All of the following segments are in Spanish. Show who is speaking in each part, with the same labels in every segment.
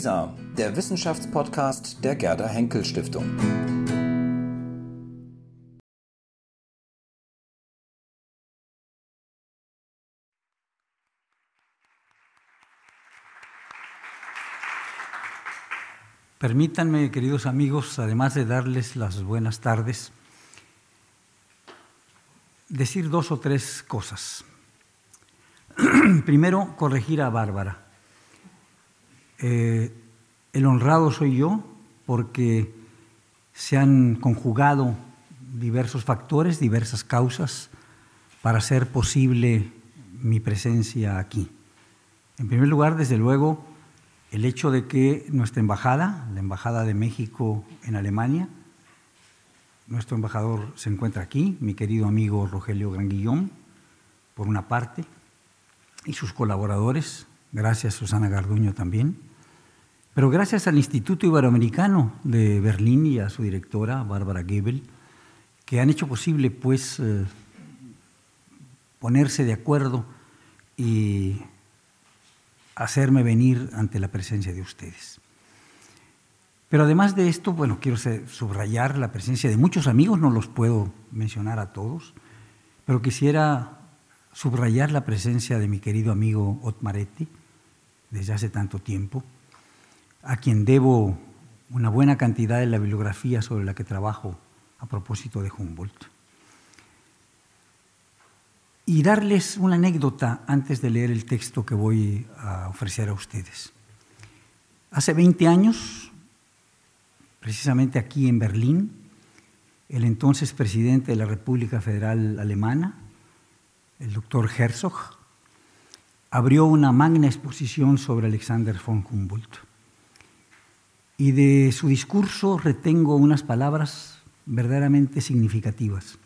Speaker 1: WISA, der Wissenschaftspodcast der Gerda Henkel Stiftung.
Speaker 2: Permítanme, queridos amigos, además de darles las buenas tardes, decir dos o tres cosas. Primero, corregir a Bárbara. Eh, el honrado soy yo porque se han conjugado diversos factores, diversas causas para hacer posible mi presencia aquí. En primer lugar, desde luego, el hecho de que nuestra embajada, la Embajada de México en Alemania, nuestro embajador se encuentra aquí, mi querido amigo Rogelio Granguillón, por una parte, y sus colaboradores, gracias Susana Garduño también, pero gracias al Instituto Iberoamericano de Berlín y a su directora, Bárbara Gebel, que han hecho posible pues eh, ponerse de acuerdo y hacerme venir ante la presencia de ustedes. Pero además de esto, bueno, quiero subrayar la presencia de muchos amigos, no los puedo mencionar a todos, pero quisiera subrayar la presencia de mi querido amigo Otmaretti, desde hace tanto tiempo, a quien debo una buena cantidad de la bibliografía sobre la que trabajo a propósito de Humboldt y darles una anécdota antes de leer el texto que voy a ofrecer a ustedes. Hace 20 años, precisamente aquí en Berlín, el entonces presidente de la República Federal Alemana, el doctor Herzog, abrió una magna exposición sobre Alexander von Humboldt. Y de su discurso retengo unas palabras verdaderamente significativas.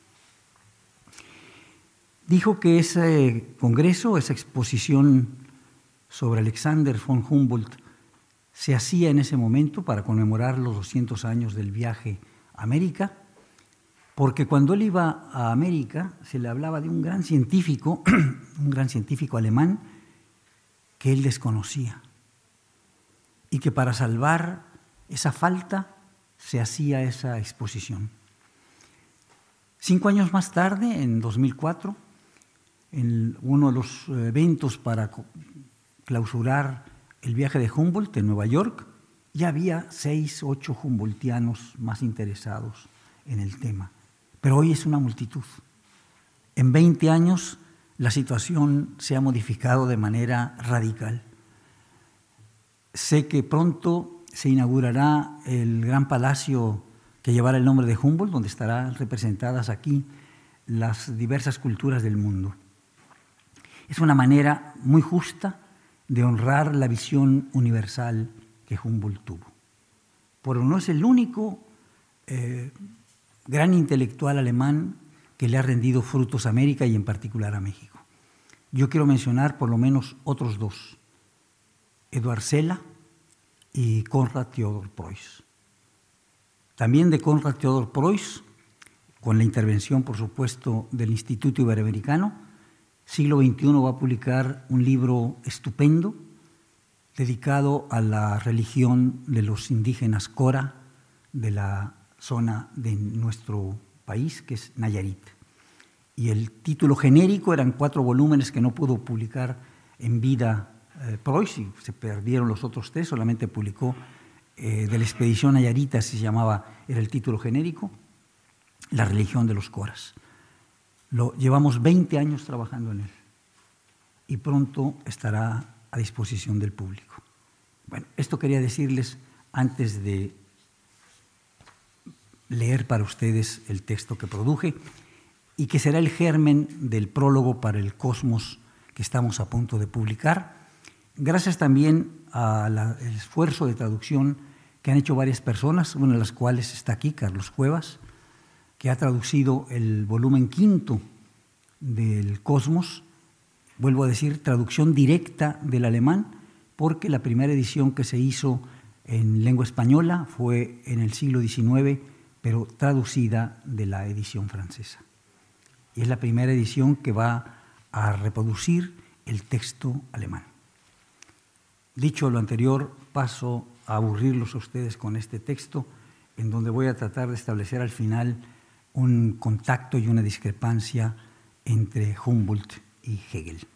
Speaker 2: Dijo que ese congreso, esa exposición sobre Alexander von Humboldt, se hacía en ese momento para conmemorar los 200 años del viaje a América, porque cuando él iba a América se le hablaba de un gran científico, un gran científico alemán, que él desconocía, y que para salvar esa falta se hacía esa exposición. Cinco años más tarde, en 2004, en uno de los eventos para clausurar el viaje de Humboldt en Nueva York, ya había seis, ocho Humboldtianos más interesados en el tema. Pero hoy es una multitud. En 20 años la situación se ha modificado de manera radical. Sé que pronto se inaugurará el gran palacio que llevará el nombre de Humboldt, donde estarán representadas aquí las diversas culturas del mundo. Es una manera muy justa de honrar la visión universal que Humboldt tuvo. Pero no es el único eh, gran intelectual alemán que le ha rendido frutos a América y en particular a México. Yo quiero mencionar por lo menos otros dos, Eduard Sela y Konrad Theodor Preuss. También de Konrad Theodor Preuss, con la intervención, por supuesto, del Instituto Iberoamericano, siglo XXI va a publicar un libro estupendo dedicado a la religión de los indígenas Cora de la zona de nuestro país, que es Nayarit. Y el título genérico eran cuatro volúmenes que no pudo publicar en vida eh, se perdieron los otros tres, solamente publicó eh, de la expedición Nayarita, se llamaba, era el título genérico, La religión de los Coras. Lo, llevamos 20 años trabajando en él y pronto estará a disposición del público. Bueno, esto quería decirles antes de leer para ustedes el texto que produje y que será el germen del prólogo para el cosmos que estamos a punto de publicar, gracias también al esfuerzo de traducción que han hecho varias personas, una de las cuales está aquí, Carlos Cuevas, que ha traducido el volumen quinto del Cosmos, vuelvo a decir, traducción directa del alemán, porque la primera edición que se hizo en lengua española fue en el siglo XIX, pero traducida de la edición francesa. Y es la primera edición que va a reproducir el texto alemán. Dicho lo anterior, paso a aburrirlos a ustedes con este texto, en donde voy a tratar de establecer al final un contacto y una discrepancia entre Humboldt y Hegel.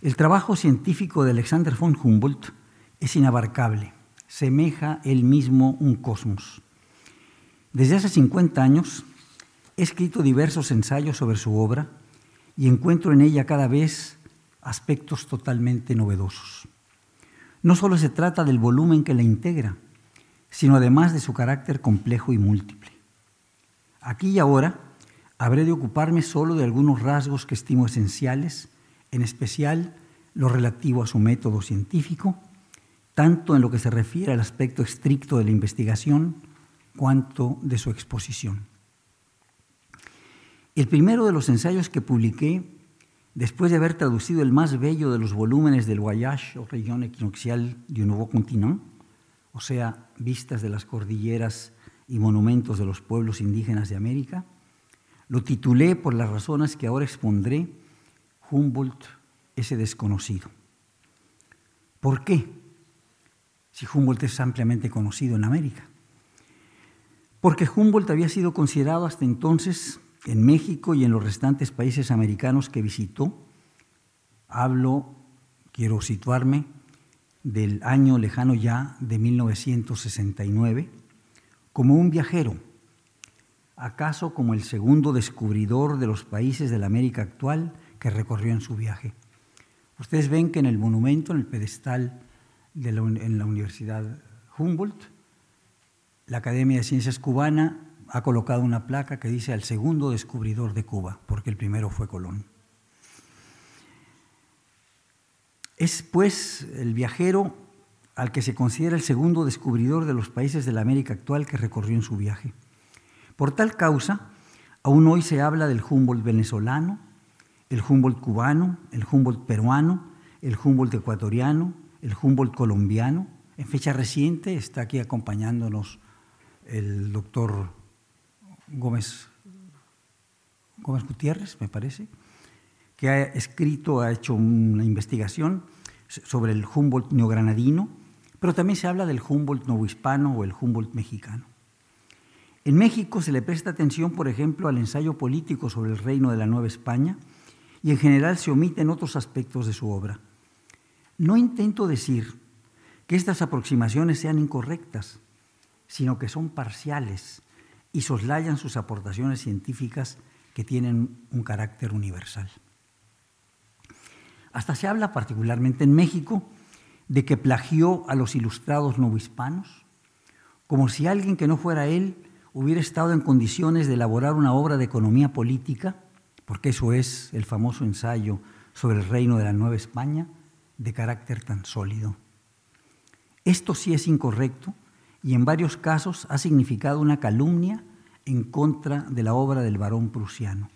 Speaker 2: El trabajo científico de Alexander von Humboldt es inabarcable, semeja él mismo un cosmos. Desde hace 50 años he escrito diversos ensayos sobre su obra y encuentro en ella cada vez aspectos totalmente novedosos. No solo se trata del volumen que la integra, sino además de su carácter complejo y múltiple. Aquí y ahora habré de ocuparme solo de algunos rasgos que estimo esenciales, en especial lo relativo a su método científico, tanto en lo que se refiere al aspecto estricto de la investigación, cuanto de su exposición. El primero de los ensayos que publiqué, después de haber traducido el más bello de los volúmenes del Voyage o región equinoccial de un nuevo continente, o sea, vistas de las cordilleras y monumentos de los pueblos indígenas de América, lo titulé por las razones que ahora expondré, Humboldt, ese desconocido. ¿Por qué? Si Humboldt es ampliamente conocido en América. Porque Humboldt había sido considerado hasta entonces en México y en los restantes países americanos que visitó, hablo, quiero situarme, del año lejano ya de 1969, como un viajero, acaso como el segundo descubridor de los países de la América actual que recorrió en su viaje. Ustedes ven que en el monumento, en el pedestal de en la Universidad Humboldt, la Academia de Ciencias Cubana ha colocado una placa que dice al segundo descubridor de Cuba, porque el primero fue Colón. Es pues el viajero al que se considera el segundo descubridor de los países de la América actual que recorrió en su viaje. Por tal causa, aún hoy se habla del Humboldt venezolano, el Humboldt cubano, el Humboldt peruano, el Humboldt ecuatoriano, el Humboldt colombiano. En fecha reciente está aquí acompañándonos el doctor Gómez, Gutiérrez, me parece, que ha escrito, ha hecho una investigación sobre el Humboldt neogranadino, pero también se habla del Humboldt novohispano o el Humboldt mexicano. En México se le presta atención, por ejemplo, al ensayo político sobre el reino de la Nueva España y en general se omiten otros aspectos de su obra. No intento decir que estas aproximaciones sean incorrectas, sino que son parciales y soslayan sus aportaciones científicas que tienen un carácter universal. Hasta se habla, particularmente en México, de que plagió a los ilustrados novohispanos, como si alguien que no fuera él hubiera estado en condiciones de elaborar una obra de economía política, porque eso es el famoso ensayo sobre el reino de la Nueva España, de carácter tan sólido. Esto sí es incorrecto y en varios casos ha significado una calumnia en contra de la obra del varón prusiano.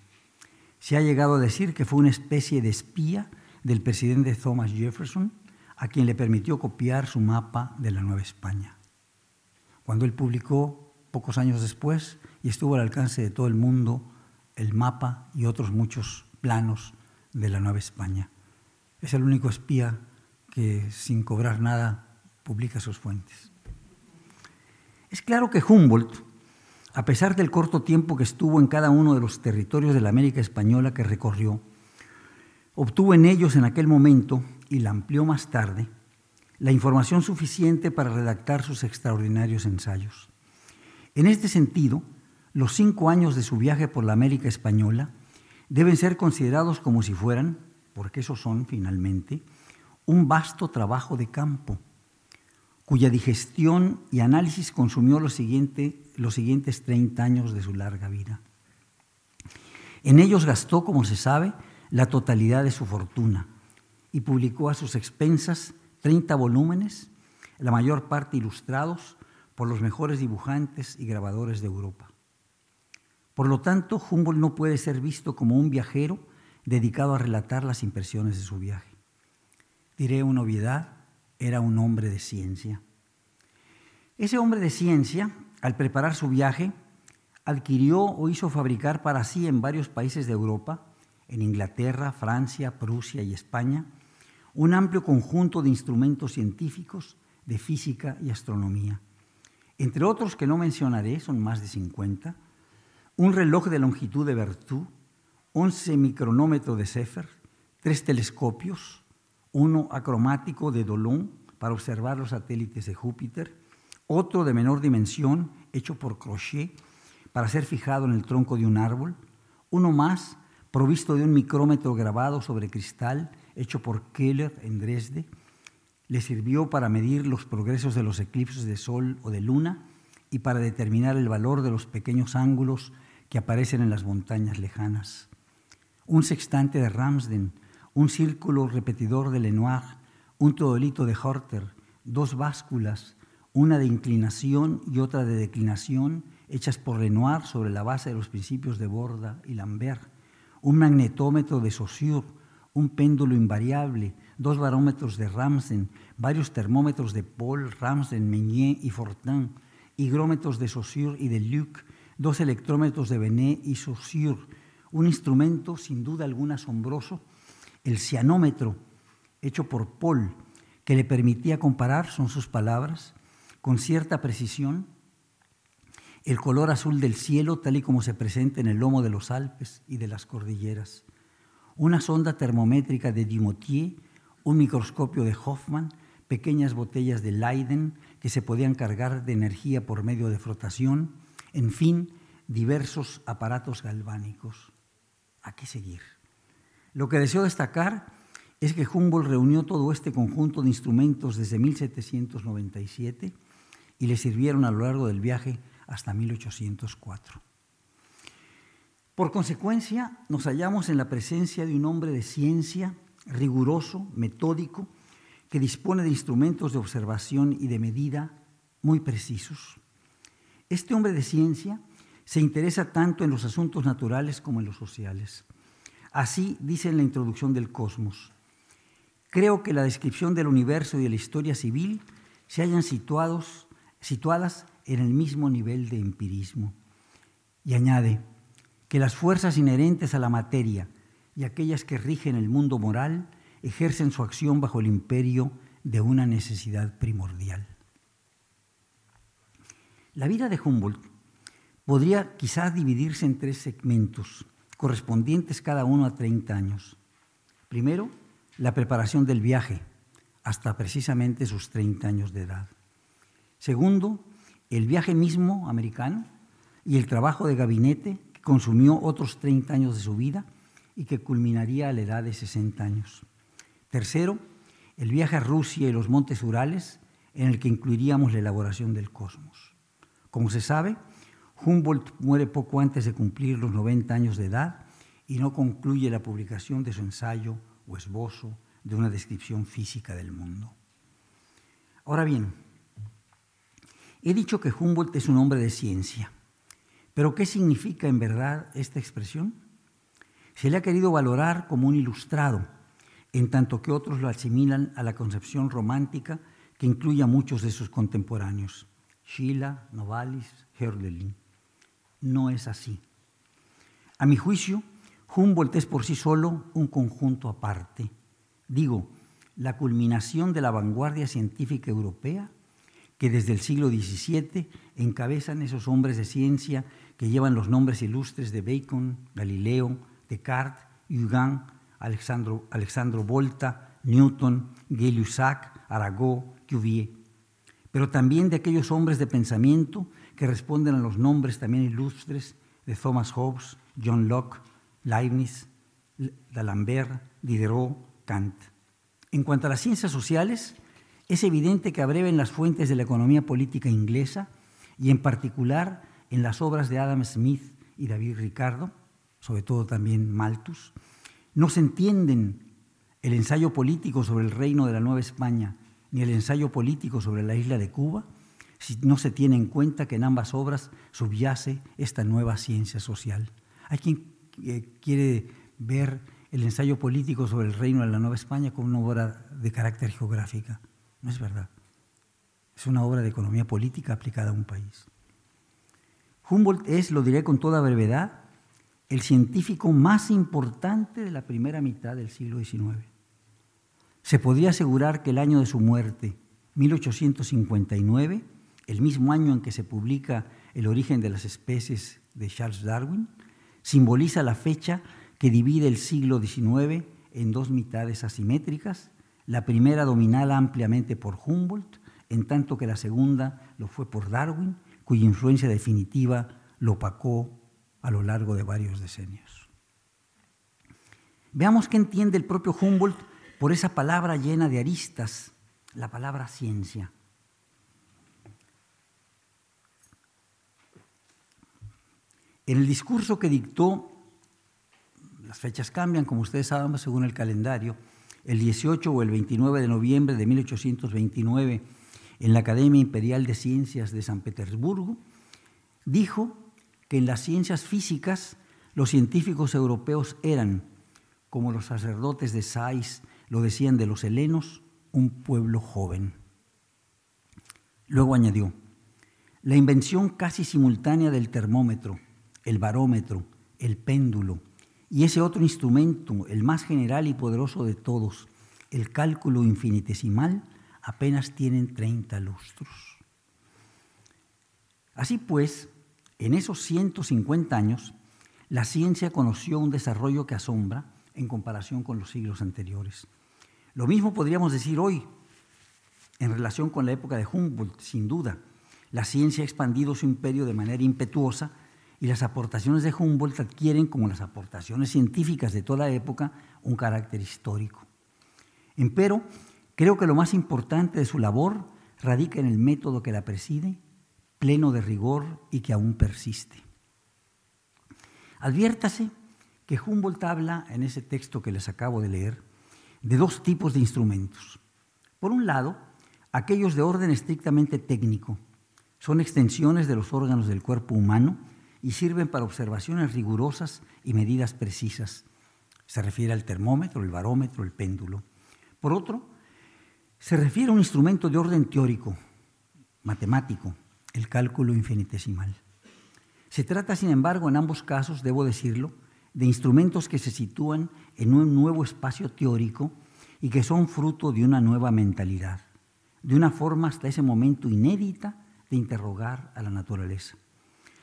Speaker 2: Se ha llegado a decir que fue una especie de espía del presidente Thomas Jefferson, a quien le permitió copiar su mapa de la Nueva España. Cuando él publicó, pocos años después, y estuvo al alcance de todo el mundo, el mapa y otros muchos planos de la Nueva España. Es el único espía que sin cobrar nada publica sus fuentes. Es claro que Humboldt, a pesar del corto tiempo que estuvo en cada uno de los territorios de la América española que recorrió, obtuvo en ellos en aquel momento, y la amplió más tarde, la información suficiente para redactar sus extraordinarios ensayos. En este sentido, los cinco años de su viaje por la América española deben ser considerados como si fueran, porque esos son finalmente, un vasto trabajo de campo cuya digestión y análisis consumió los, los siguientes 30 años de su larga vida. En ellos gastó, como se sabe, la totalidad de su fortuna y publicó a sus expensas 30 volúmenes, la mayor parte ilustrados por los mejores dibujantes y grabadores de Europa. Por lo tanto, Humboldt no puede ser visto como un viajero dedicado a relatar las impresiones de su viaje. Diré una obviedad, era un hombre de ciencia. Ese hombre de ciencia, al preparar su viaje, adquirió o hizo fabricar para sí en varios países de Europa, en Inglaterra, Francia, Prusia y España, un amplio conjunto de instrumentos científicos de física y astronomía. Entre otros que no mencionaré, son más de 50, un reloj de longitud de Berthoud, 11 micronómetros de Sefer, tres telescopios, uno acromático de Dolon para observar los satélites de Júpiter, otro de menor dimensión hecho por Crochet para ser fijado en el tronco de un árbol, uno más provisto de un micrómetro grabado sobre cristal hecho por Keller en Dresde, le sirvió para medir los progresos de los eclipses de sol o de luna y para determinar el valor de los pequeños ángulos que aparecen en las montañas lejanas. Un sextante de Ramsden, un círculo repetidor de Lenoir, un teodolito de Horter, dos básculas, una de inclinación y otra de declinación, hechas por Lenoir sobre la base de los principios de Borda y Lambert, un magnetómetro de Saussure, un péndulo invariable, dos barómetros de Ramsden, varios termómetros de Paul, Ramsden, Meunier y Fortin, higrómetros de Saussure y de Luc, dos electrómetros de Benet y Saussure, un instrumento sin duda alguna asombroso, el cianómetro, hecho por Paul, que le permitía comparar, son sus palabras, con cierta precisión, el color azul del cielo tal y como se presenta en el lomo de los Alpes y de las cordilleras, una sonda termométrica de Dumotier, un microscopio de Hoffman, pequeñas botellas de Leiden que se podían cargar de energía por medio de frotación, en fin, diversos aparatos galvánicos. ¿A qué seguir? Lo que deseo destacar es que Humboldt reunió todo este conjunto de instrumentos desde 1797 y le sirvieron a lo largo del viaje hasta 1804. Por consecuencia, nos hallamos en la presencia de un hombre de ciencia riguroso, metódico, que dispone de instrumentos de observación y de medida muy precisos. Este hombre de ciencia se interesa tanto en los asuntos naturales como en los sociales. Así dice en la introducción del Cosmos. Creo que la descripción del universo y de la historia civil se hayan situados, situadas en el mismo nivel de empirismo. Y añade que las fuerzas inherentes a la materia y aquellas que rigen el mundo moral ejercen su acción bajo el imperio de una necesidad primordial. La vida de Humboldt podría quizás dividirse en tres segmentos, correspondientes cada uno a 30 años. Primero, la preparación del viaje, hasta precisamente sus 30 años de edad. Segundo, el viaje mismo americano y el trabajo de gabinete que consumió otros 30 años de su vida y que culminaría a la edad de 60 años. Tercero, el viaje a Rusia y los montes Urales, en el que incluiríamos la elaboración del cosmos. Como se sabe, Humboldt muere poco antes de cumplir los 90 años de edad y no concluye la publicación de su ensayo o esbozo de una descripción física del mundo. Ahora bien, he dicho que Humboldt es un hombre de ciencia, pero ¿qué significa en verdad esta expresión? Se le ha querido valorar como un ilustrado, en tanto que otros lo asimilan a la concepción romántica que incluye a muchos de sus contemporáneos, Schiller, Novalis, Hölderlin. No es así. A mi juicio, Humboldt es por sí solo un conjunto aparte. Digo, la culminación de la vanguardia científica europea que desde el siglo XVII encabezan esos hombres de ciencia que llevan los nombres ilustres de Bacon, Galileo, Descartes, Huygens, Alexandro, Alexandro Volta, Newton, Gay-Lussac, Arago, Cuvier, pero también de aquellos hombres de pensamiento que responden a los nombres también ilustres de Thomas Hobbes, John Locke, Leibniz, D'Alembert, Diderot, Kant. En cuanto a las ciencias sociales, es evidente que abreva en las fuentes de la economía política inglesa y en particular en las obras de Adam Smith y David Ricardo, sobre todo también Malthus, no se entienden el ensayo político sobre el reino de la Nueva España ni el ensayo político sobre la isla de Cuba si no se tiene en cuenta que en ambas obras subyace esta nueva ciencia social. Hay quien eh, quiere ver el ensayo político sobre el reino de la Nueva España como una obra de carácter geográfica. No es verdad. Es una obra de economía política aplicada a un país. Humboldt es, lo diré con toda brevedad, el científico más importante de la primera mitad del siglo XIX. se podría asegurar que el año de su muerte, 1859, el mismo año en que se publica El origen de las especies de Charles Darwin, simboliza la fecha que divide el siglo XIX en dos mitades asimétricas, la primera dominada ampliamente por Humboldt, en tanto que la segunda lo fue por Darwin, cuya influencia definitiva lo opacó a lo largo de varios decenios. Veamos qué entiende el propio Humboldt por esa palabra llena de aristas, la palabra ciencia. En el discurso que dictó, las fechas cambian, como ustedes saben, según el calendario, el 18 o el 29 de noviembre de 1829, en la Academia Imperial de Ciencias de San Petersburgo, dijo que en las ciencias físicas los científicos europeos eran, como los sacerdotes de Sais lo decían de los helenos, un pueblo joven. Luego añadió, la invención casi simultánea del termómetro, el barómetro, el péndulo y ese otro instrumento, el más general y poderoso de todos, el cálculo infinitesimal, apenas tienen 30 lustros. Así pues, en esos 150 años, la ciencia conoció un desarrollo que asombra en comparación con los siglos anteriores. Lo mismo podríamos decir hoy en relación con la época de Humboldt, sin duda. La ciencia ha expandido su imperio de manera impetuosa y las aportaciones de Humboldt adquieren, como las aportaciones científicas de toda época, un carácter histórico. Empero, creo que lo más importante de su labor radica en el método que la preside, pleno de rigor y que aún persiste. Adviértase que Humboldt habla en ese texto que les acabo de leer de dos tipos de instrumentos. Por un lado, aquellos de orden estrictamente técnico, son extensiones de los órganos del cuerpo humano y sirven para observaciones rigurosas y medidas precisas. Se refiere al termómetro, el barómetro, el péndulo. Por otro, se refiere a un instrumento de orden teórico, matemático, el cálculo infinitesimal. Se trata, sin embargo, en ambos casos, debo decirlo, de instrumentos que se sitúan en un nuevo espacio teórico y que son fruto de una nueva mentalidad, de una forma hasta ese momento inédita de interrogar a la naturaleza.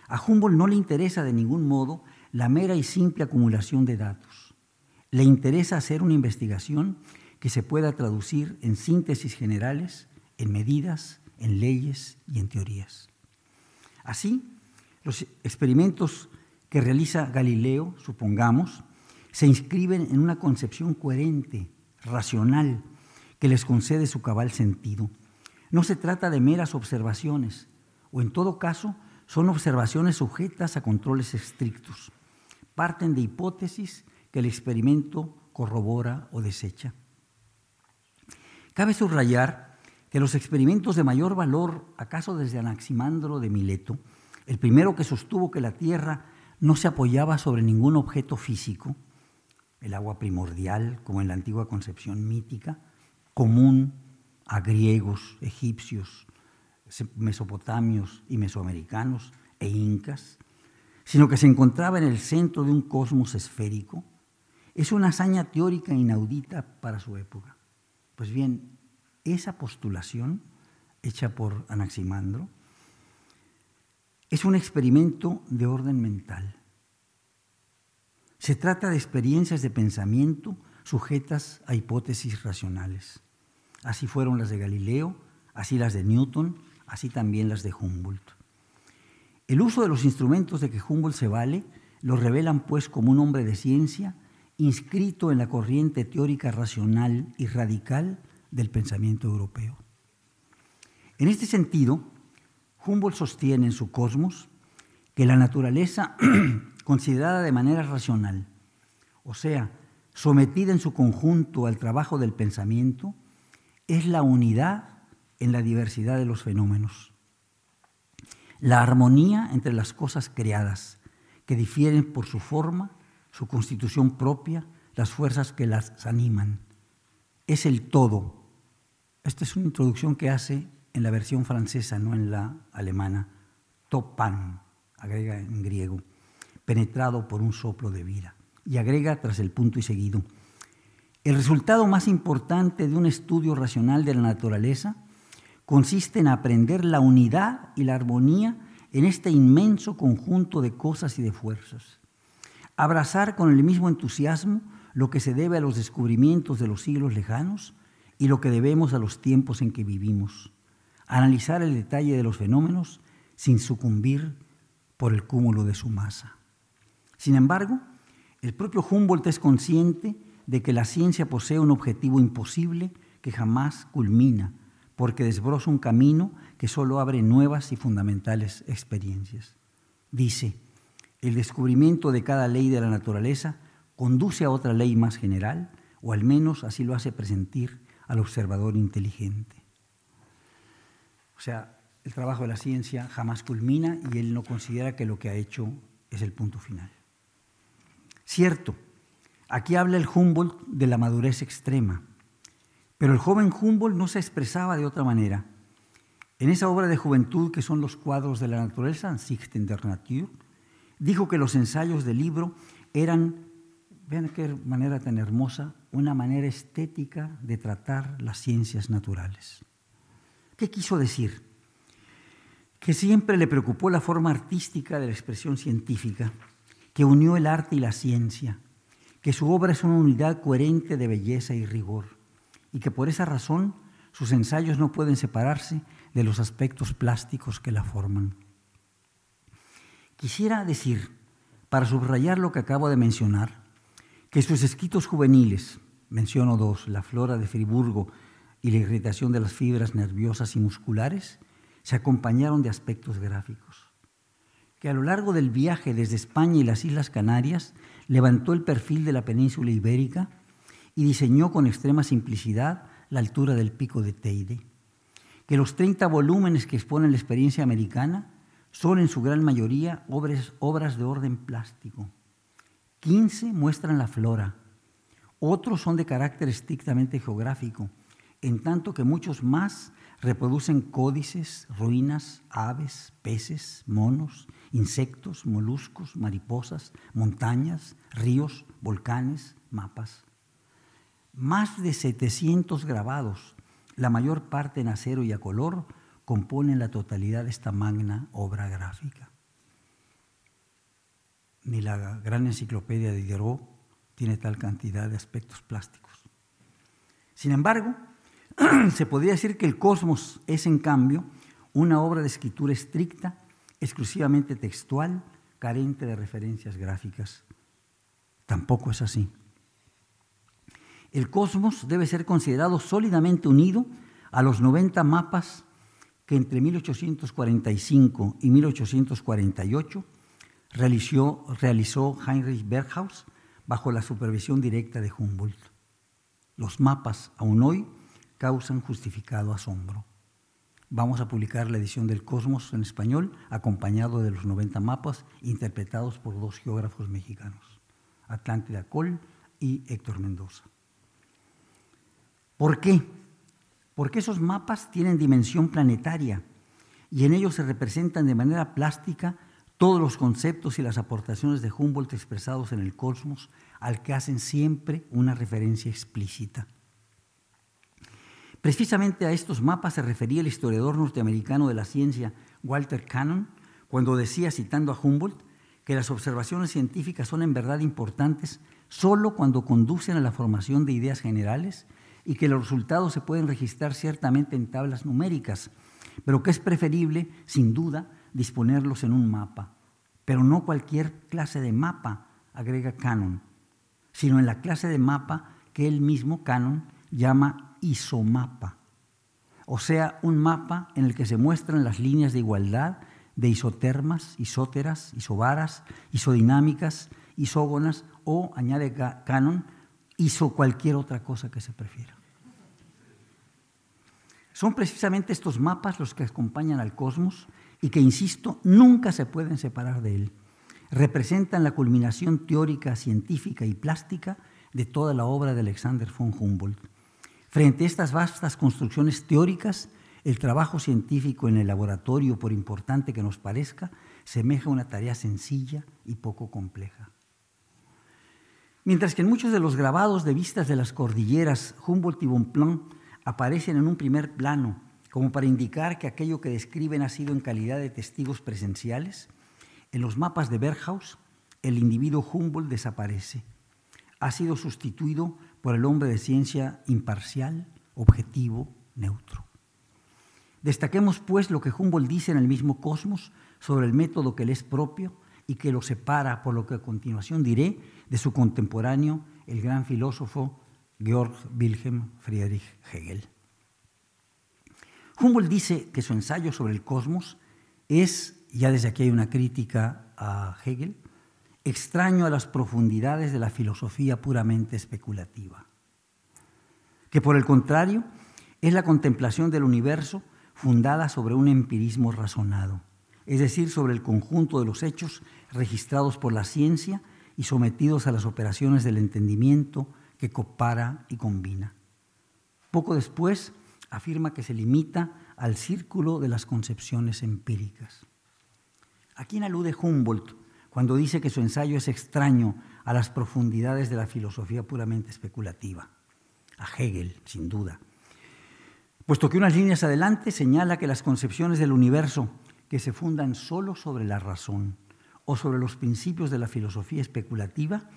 Speaker 2: A Humboldt no le interesa de ningún modo la mera y simple acumulación de datos. Le interesa hacer una investigación que se pueda traducir en síntesis generales, en medidas, en leyes y en teorías. Así, los experimentos que realiza Galileo, supongamos, se inscriben en una concepción coherente, racional, que les concede su cabal sentido. No se trata de meras observaciones, o en todo caso, son observaciones sujetas a controles estrictos. Parten de hipótesis que el experimento corrobora o desecha. Cabe subrayar que los experimentos de mayor valor, acaso desde Anaximandro de Mileto, el primero que sostuvo que la Tierra no se apoyaba sobre ningún objeto físico, el agua primordial, como en la antigua concepción mítica, común a griegos, egipcios, mesopotamios y mesoamericanos e incas, sino que se encontraba en el centro de un cosmos esférico, es una hazaña teórica inaudita para su época. Pues bien, esa postulación, hecha por Anaximandro, es un experimento de orden mental. Se trata de experiencias de pensamiento sujetas a hipótesis racionales. Así fueron las de Galileo, así las de Newton, así también las de Humboldt. El uso de los instrumentos de que Humboldt se vale lo revelan pues como un hombre de ciencia inscrito en la corriente teórica racional y radical del pensamiento europeo. En este sentido, Humboldt sostiene en su cosmos que la naturaleza, considerada de manera racional, o sea, sometida en su conjunto al trabajo del pensamiento, es la unidad en la diversidad de los fenómenos, la armonía entre las cosas creadas, que difieren por su forma, su constitución propia, las fuerzas que las animan. Es el todo. Esta es una introducción que hace en la versión francesa, no en la alemana, topan, agrega en griego, penetrado por un soplo de vida. Y agrega tras el punto y seguido, El resultado más importante de un estudio racional de la naturaleza consiste en aprender la unidad y la armonía en este inmenso conjunto de cosas y de fuerzas. Abrazar con el mismo entusiasmo lo que se debe a los descubrimientos de los siglos lejanos y lo que debemos a los tiempos en que vivimos. Analizar el detalle de los fenómenos sin sucumbir por el cúmulo de su masa. Sin embargo, el propio Humboldt es consciente de que la ciencia posee un objetivo imposible que jamás culmina, porque desbroza un camino que solo abre nuevas y fundamentales experiencias. Dice, el descubrimiento de cada ley de la naturaleza conduce a otra ley más general, o al menos así lo hace presentir al observador inteligente. O sea, el trabajo de la ciencia jamás culmina y él no considera que lo que ha hecho es el punto final. Cierto, aquí habla el Humboldt de la madurez extrema, pero el joven Humboldt no se expresaba de otra manera. En esa obra de juventud que son los cuadros de la naturaleza, Ansichten der Natur, dijo que los ensayos del libro eran, vean qué manera tan hermosa, una manera estética de tratar las ciencias naturales. ¿Qué quiso decir? Que siempre le preocupó la forma artística de la expresión científica, que unió el arte y la ciencia, que su obra es una unidad coherente de belleza y rigor, y que por esa razón sus ensayos no pueden separarse de los aspectos plásticos que la forman. Quisiera decir, para subrayar lo que acabo de mencionar, que sus escritos juveniles, menciono dos, La flora de Friburgo y la irritación de las fibras nerviosas y musculares se acompañaron de aspectos gráficos, que a lo largo del viaje desde España y las Islas Canarias levantó el perfil de la península ibérica y diseñó con extrema simplicidad la altura del pico de Teide, que los 30 volúmenes que exponen la experiencia americana son en su gran mayoría obras, obras de orden plástico. 15 muestran la flora, otros son de carácter estrictamente geográfico, en tanto que muchos más reproducen códices, ruinas, aves, peces, monos, insectos, moluscos, mariposas, montañas, ríos, volcanes, mapas. Más de 700 grabados, la mayor parte en acero y a color, componen la totalidad de esta magna obra gráfica. Ni la gran enciclopedia de Diderot tiene tal cantidad de aspectos plásticos. Sin embargo, se podría decir que el cosmos es, en cambio, una obra de escritura estricta, exclusivamente textual, carente de referencias gráficas. Tampoco es así. El cosmos debe ser considerado sólidamente unido a los 90 mapas que entre 1845 y 1848 realizó, Heinrich Berghaus bajo la supervisión directa de Humboldt. Los mapas, aún hoy, causan justificado asombro. Vamos a publicar la edición del Cosmos en español, acompañado de los 90 mapas interpretados por dos geógrafos mexicanos, Atlántida Col y Héctor Mendoza. ¿Por qué? Porque esos mapas tienen dimensión planetaria y en ellos se representan de manera plástica todos los conceptos y las aportaciones de Humboldt expresados en el cosmos, al que hacen siempre una referencia explícita. Precisamente a estos mapas se refería el historiador norteamericano de la ciencia Walter Cannon cuando decía, citando a Humboldt, que las observaciones científicas son en verdad importantes solo cuando conducen a la formación de ideas generales y que los resultados se pueden registrar ciertamente en tablas numéricas, pero que es preferible, sin duda, disponerlos en un mapa. Pero no cualquier clase de mapa, agrega Cannon, sino en la clase de mapa que él mismo, Cannon, llama isomapa, o sea, un mapa en el que se muestran las líneas de igualdad de isotermas, isóteras, isobaras, isodinámicas, isógonas o, añade Canon, iso cualquier otra cosa que se prefiera. Son precisamente estos mapas los que acompañan al cosmos y que, insisto, nunca se pueden separar de él. Representan la culminación teórica, científica y plástica de toda la obra de Alexander von Humboldt. Frente a estas vastas construcciones teóricas, el trabajo científico en el laboratorio, por importante que nos parezca, semeja una tarea sencilla y poco compleja. Mientras que en muchos de los grabados de vistas de las cordilleras, Humboldt y Bonpland aparecen en un primer plano, como para indicar que aquello que describen ha sido en calidad de testigos presenciales, en los mapas de Berghaus el individuo Humboldt desaparece. Ha sido sustituido por el hombre de ciencia imparcial, objetivo, neutro. Destaquemos, pues, lo que Humboldt dice en el mismo Cosmos sobre el método que le es propio y que lo separa, por lo que a continuación diré, de su contemporáneo, el gran filósofo Georg Wilhelm Friedrich Hegel. Humboldt dice que su ensayo sobre el cosmos es, ya desde aquí hay una crítica a Hegel, extraño a las profundidades de la filosofía puramente especulativa, que por el contrario es la contemplación del universo fundada sobre un empirismo razonado, es decir, sobre el conjunto de los hechos registrados por la ciencia y sometidos a las operaciones del entendimiento que compara y combina. Poco después afirma que se limita al círculo de las concepciones empíricas. ¿A quién alude Humboldt cuando dice que su ensayo es extraño a las profundidades de la filosofía puramente especulativa? A Hegel, sin duda. Puesto que unas líneas adelante señala que las concepciones del universo que se fundan solo sobre la razón o sobre los principios de la filosofía especulativa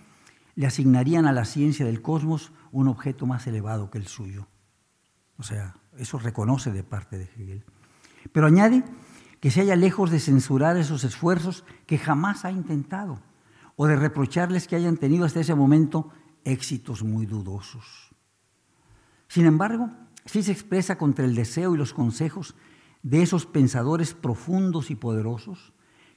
Speaker 2: le asignarían a la ciencia del cosmos un objeto más elevado que el suyo. O sea, eso reconoce de parte de Hegel. Pero añade que se haya lejos de censurar esos esfuerzos que jamás ha intentado, o de reprocharles que hayan tenido hasta ese momento éxitos muy dudosos. Sin embargo, sí se expresa contra el deseo y los consejos de esos pensadores profundos y poderosos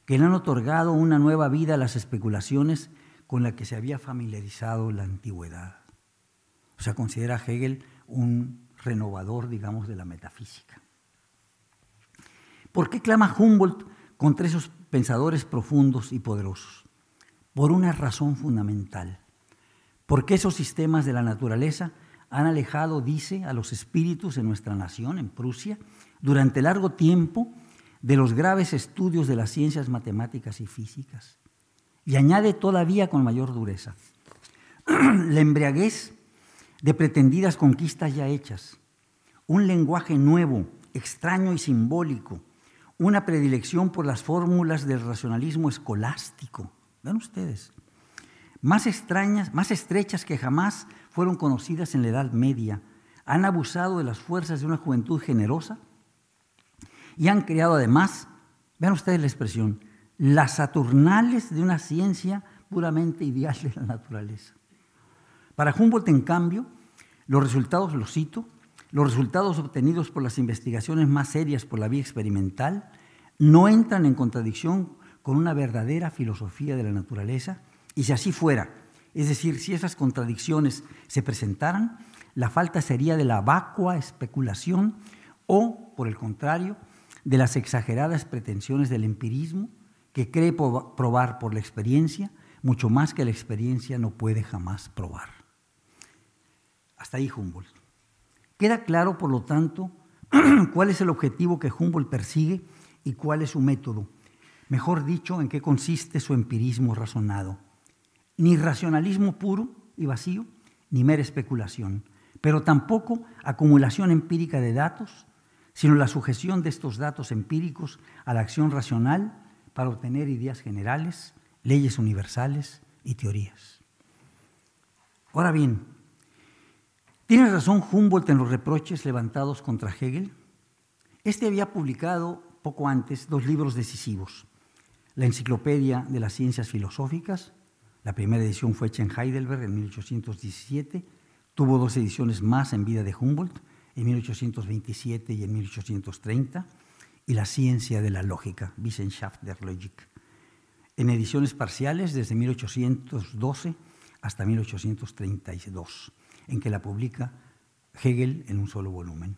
Speaker 2: que le han otorgado una nueva vida a las especulaciones con la que se había familiarizado la antigüedad. O sea, considera Hegel un renovador, digamos, de la metafísica. ¿Por qué clama Humboldt contra esos pensadores profundos y poderosos? Por una razón fundamental. Porque esos sistemas de la naturaleza han alejado, dice, a los espíritus en nuestra nación, en Prusia, durante largo tiempo de los graves estudios de las ciencias matemáticas y físicas. Y añade todavía con mayor dureza, la embriaguez de pretendidas conquistas ya hechas, un lenguaje nuevo, extraño y simbólico, una predilección por las fórmulas del racionalismo escolástico. Vean ustedes, más extrañas, más estrechas que jamás fueron conocidas en la Edad Media, han abusado de las fuerzas de una juventud generosa y han creado además, vean ustedes la expresión, las Saturnales de una ciencia puramente ideal de la naturaleza. Para Humboldt, en cambio, los resultados, los cito, los resultados obtenidos por las investigaciones más serias por la vía experimental no entran en contradicción con una verdadera filosofía de la naturaleza y si así fuera, es decir, si esas contradicciones se presentaran, la falta sería de la vacua especulación o, por el contrario, de las exageradas pretensiones del empirismo que cree probar por la experiencia mucho más que la experiencia no puede jamás probar. Hasta ahí Humboldt. Queda claro, por lo tanto, cuál es el objetivo que Humboldt persigue y cuál es su método. Mejor dicho, en qué consiste su empirismo razonado. Ni racionalismo puro y vacío, ni mera especulación, pero tampoco acumulación empírica de datos, sino la sujeción de estos datos empíricos a la acción racional para obtener ideas generales, leyes universales y teorías. Ahora bien, ¿tiene razón Humboldt en los reproches levantados contra Hegel? Este había publicado poco antes dos libros decisivos, la Enciclopedia de las Ciencias Filosóficas, la primera edición fue hecha en Heidelberg en 1817, tuvo dos ediciones más en vida de Humboldt, en 1827 y en 1830, y La ciencia de la lógica, Wissenschaft der Logik, en ediciones parciales desde 1812 hasta 1832, en que la publica Hegel en un solo volumen.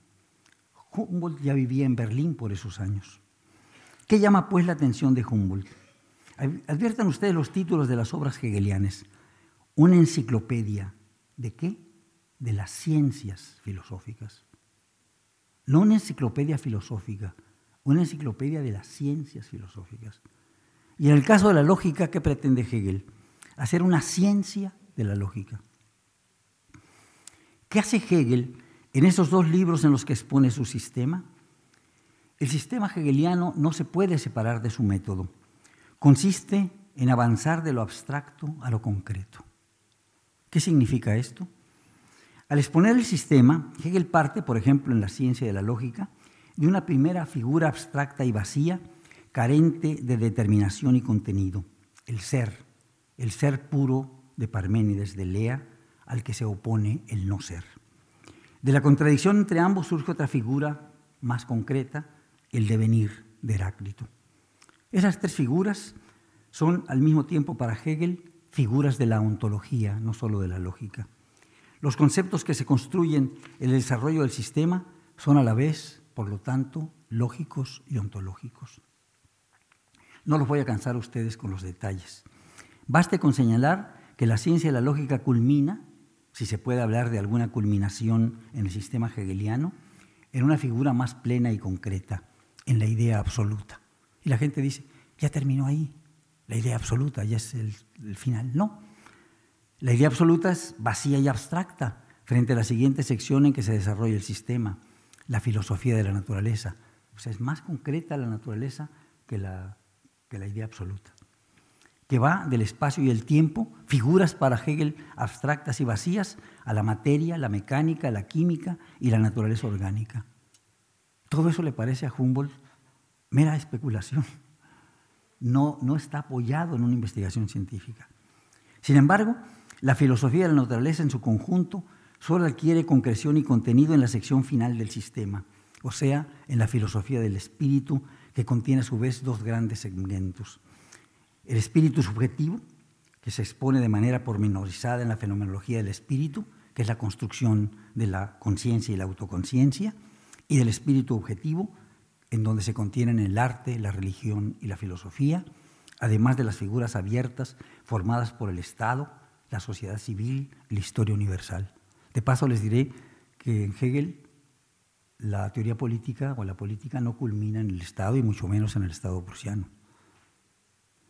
Speaker 2: Humboldt ya vivía en Berlín por esos años. ¿Qué llama pues la atención de Humboldt? Adviertan ustedes los títulos de las obras hegelianas. Una enciclopedia. ¿De qué? De las ciencias filosóficas. No una enciclopedia filosófica, una enciclopedia de las ciencias filosóficas. Y en el caso de la lógica, ¿qué pretende Hegel? Hacer una ciencia de la lógica. ¿Qué hace Hegel en esos dos libros en los que expone su sistema? El sistema hegeliano no se puede separar de su método. Consiste en avanzar de lo abstracto a lo concreto. ¿Qué significa esto? Al exponer el sistema, Hegel parte, por ejemplo, en la ciencia de la lógica, de una primera figura abstracta y vacía, carente de determinación y contenido, el ser, el ser puro de Parménides de Lea, al que se opone el no ser. De la contradicción entre ambos surge otra figura más concreta, el devenir de Heráclito. Esas tres figuras son al mismo tiempo para Hegel figuras de la ontología, no solo de la lógica. Los conceptos que se construyen en el desarrollo del sistema son a la vez, por lo tanto, lógicos y ontológicos. No los voy a cansar a ustedes con los detalles. Baste con señalar que la ciencia de la lógica culmina, si se puede hablar de alguna culminación en el sistema hegeliano, en una figura más plena y concreta, en la idea absoluta. Y la gente dice, ya terminó ahí, la idea absoluta ya es el, final. No, la idea absoluta es vacía y abstracta frente a la siguiente sección en que se desarrolla el sistema, la filosofía de la naturaleza. O sea, es más concreta la naturaleza que la, que la idea absoluta, que va del espacio y el tiempo, figuras para Hegel abstractas y vacías, a la materia, la mecánica, la química y la naturaleza orgánica. Todo eso le parece a Humboldt mera especulación no, no está apoyado en una investigación científica. Sin embargo, la filosofía de la naturaleza en su conjunto solo adquiere concreción y contenido en la sección final del sistema, o sea, en la filosofía del espíritu, que contiene a su vez dos grandes segmentos. El espíritu subjetivo, que se expone de manera pormenorizada en la fenomenología del espíritu, que es la construcción de la conciencia y la autoconciencia, y del espíritu objetivo, en donde se contienen el arte, la religión y la filosofía, además de las figuras abiertas formadas por el Estado, la sociedad civil la historia universal. De paso les diré que en Hegel la teoría política o la política no culmina en el Estado y mucho menos en el Estado prusiano.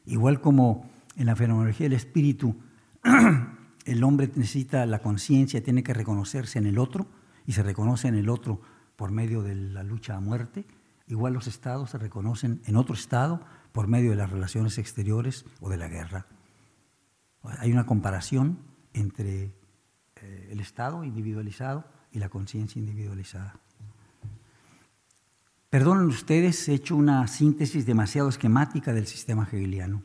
Speaker 2: Igual como en la fenomenología del espíritu, el hombre necesita la conciencia, tiene que reconocerse en el otro y se reconoce en el otro por medio de la lucha a muerte, Igual los estados se reconocen en otro estado por medio de las relaciones exteriores o de la guerra. Hay una comparación entre eh, el estado individualizado y la conciencia individualizada. Perdonen ustedes, he hecho una síntesis demasiado esquemática del sistema hegeliano.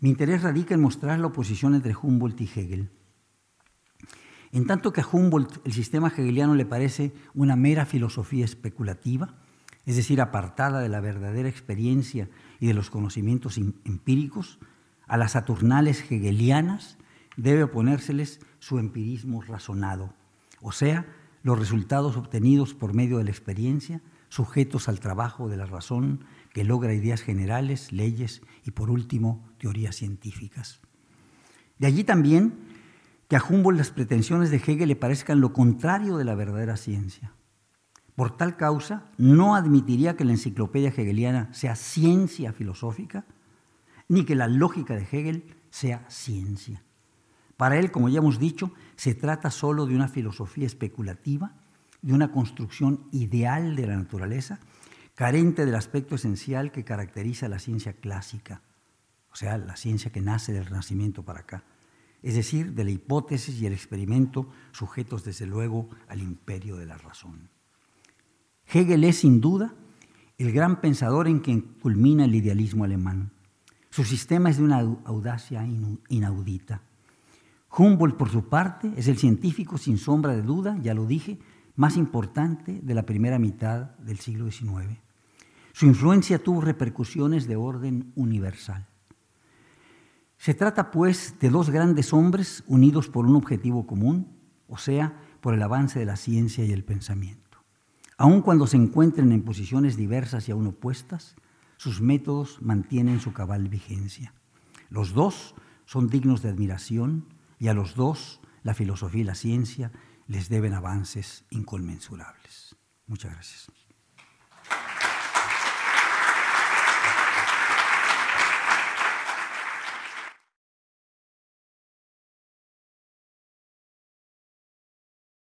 Speaker 2: Mi interés radica en mostrar la oposición entre Humboldt y Hegel. En tanto que a Humboldt el sistema hegeliano le parece una mera filosofía especulativa, es decir, apartada de la verdadera experiencia y de los conocimientos empíricos, a las saturnales hegelianas debe oponérseles su empirismo razonado, o sea, los resultados obtenidos por medio de la experiencia, sujetos al trabajo de la razón que logra ideas generales, leyes y, por último, teorías científicas. De allí también que a Humboldt las pretensiones de Hegel le parezcan lo contrario de la verdadera ciencia. Por tal causa, no admitiría que la enciclopedia hegeliana sea ciencia filosófica, ni que la lógica de Hegel sea ciencia. Para él, como ya hemos dicho, se trata solo de una filosofía especulativa, de una construcción ideal de la naturaleza, carente del aspecto esencial que caracteriza la ciencia clásica, o sea, la ciencia que nace del Renacimiento para acá, es decir, de la hipótesis y el experimento sujetos desde luego al imperio de la razón. Hegel es sin duda el gran pensador en quien culmina el idealismo alemán. Su sistema es de una audacia inaudita. Humboldt, por su parte, es el científico sin sombra de duda, ya lo dije, más importante de la primera mitad del siglo XIX. Su influencia tuvo repercusiones de orden universal. Se trata, pues, de dos grandes hombres unidos por un objetivo común, o sea, por el avance de la ciencia y el pensamiento. Aun cuando se encuentren en posiciones diversas y aún opuestas, sus métodos mantienen su cabal vigencia. Los dos son dignos de admiración y a los dos la filosofía y la ciencia les deben avances inconmensurables. Muchas gracias.